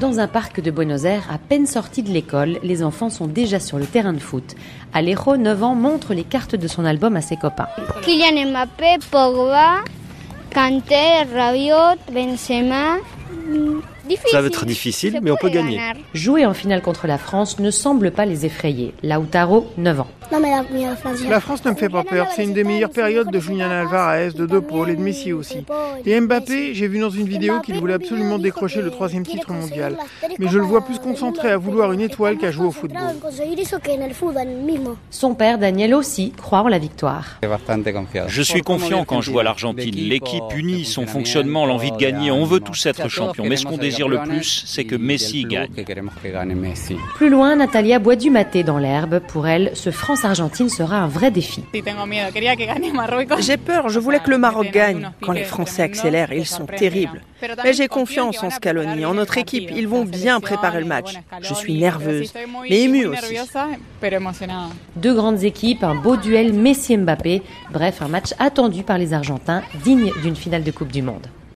Dans un parc de Buenos Aires, à peine sortis de l'école, les enfants sont déjà sur le terrain de foot. Alejo, 9 ans, montre les cartes de son album à ses copains. Kylian Pogba, Kanté, Benzema. Ça va être difficile, mais on peut gagner. Jouer en finale contre la France ne semble pas les effrayer. Lautaro, 9 ans. La France ne me fait pas peur. C'est une des meilleures périodes de Julian Alvarez, de De Paul et de Messi aussi. Et Mbappé, j'ai vu dans une vidéo qu'il voulait absolument décrocher le troisième titre mondial. Mais je le vois plus concentré à vouloir une étoile qu'à jouer au football. Son père, Daniel, aussi croit en la victoire. Je suis confiant quand je vois l'Argentine. L'équipe unie, son fonctionnement, l'envie de gagner. On veut tous être champions. Mais ce qu'on désire le plus, c'est que Messi gagne. Plus loin, Natalia boit du maté dans l'herbe. Pour elle, ce France-Argentine sera un vrai défi. J'ai peur, je voulais que le Maroc gagne. Quand les Français accélèrent, ils sont terribles. Mais j'ai confiance en Scaloni, en notre équipe. Ils vont bien préparer le match. Je suis nerveuse, mais émue aussi. Deux grandes équipes, un beau duel Messi-Mbappé. Bref, un match attendu par les Argentins, digne d'une finale de Coupe du Monde.